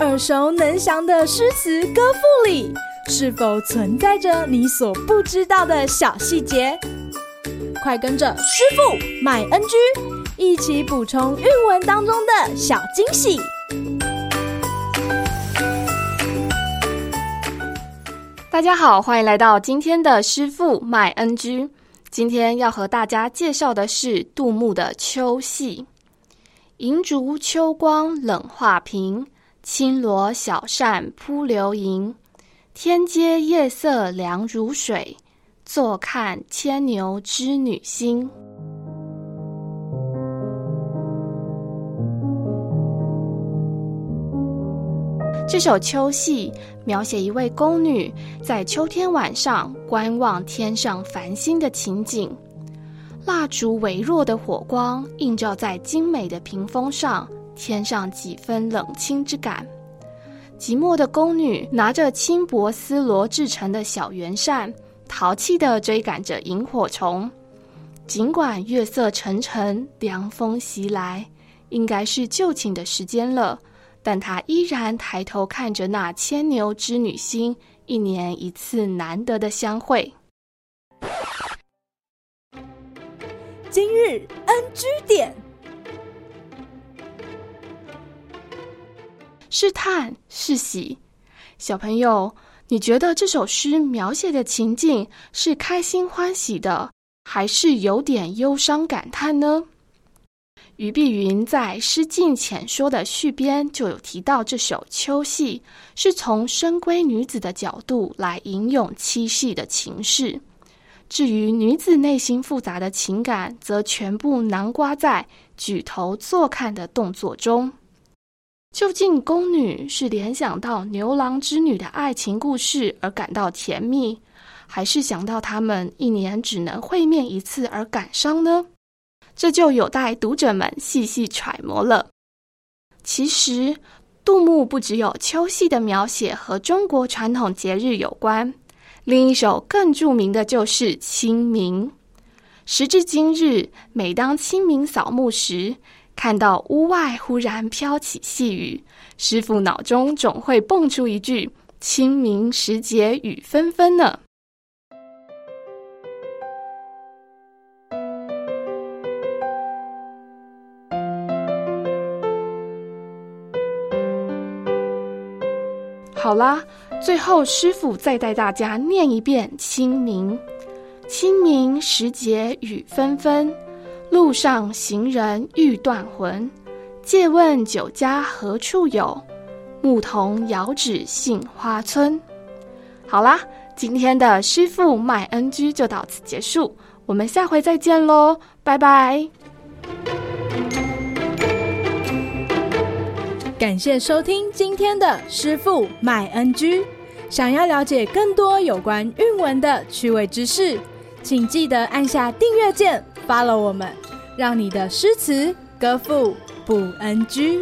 耳熟能详的诗词歌赋里，是否存在着你所不知道的小细节？快跟着师傅麦恩居一起补充韵文当中的小惊喜！大家好，欢迎来到今天的师傅麦恩居。今天要和大家介绍的是杜牧的《秋夕》：银烛秋光冷画屏。轻罗小扇扑流萤，天阶夜色凉如水，坐看牵牛织女星。这首《秋夕》描写一位宫女在秋天晚上观望天上繁星的情景，蜡烛微弱的火光映照在精美的屏风上。添上几分冷清之感。寂寞的宫女拿着轻薄丝罗制成的小圆扇，淘气地追赶着萤火虫。尽管月色沉沉，凉风袭来，应该是就寝的时间了，但她依然抬头看着那牵牛织女星，一年一次难得的相会。今日 NG 点。是叹是喜，小朋友，你觉得这首诗描写的情境是开心欢喜的，还是有点忧伤感叹呢？俞碧云在《诗境浅说》的序编就有提到，这首《秋夕》是从深闺女子的角度来吟咏七夕的情事。至于女子内心复杂的情感，则全部囊括在举头坐看的动作中。究竟宫女是联想到牛郎织女的爱情故事而感到甜蜜，还是想到他们一年只能会面一次而感伤呢？这就有待读者们细细揣摩了。其实，杜牧不只有秋夕的描写和中国传统节日有关，另一首更著名的就是清明。时至今日，每当清明扫墓时，看到屋外忽然飘起细雨，师傅脑中总会蹦出一句“清明时节雨纷纷”呢。好啦，最后师傅再带大家念一遍《清明》：“清明时节雨纷纷。”路上行人欲断魂，借问酒家何处有？牧童遥指杏花村。好啦，今天的师傅麦恩居就到此结束，我们下回再见喽，拜拜！感谢收听今天的师傅麦恩居。想要了解更多有关韵文的趣味知识，请记得按下订阅键。发了我们，让你的诗词歌赋不 NG。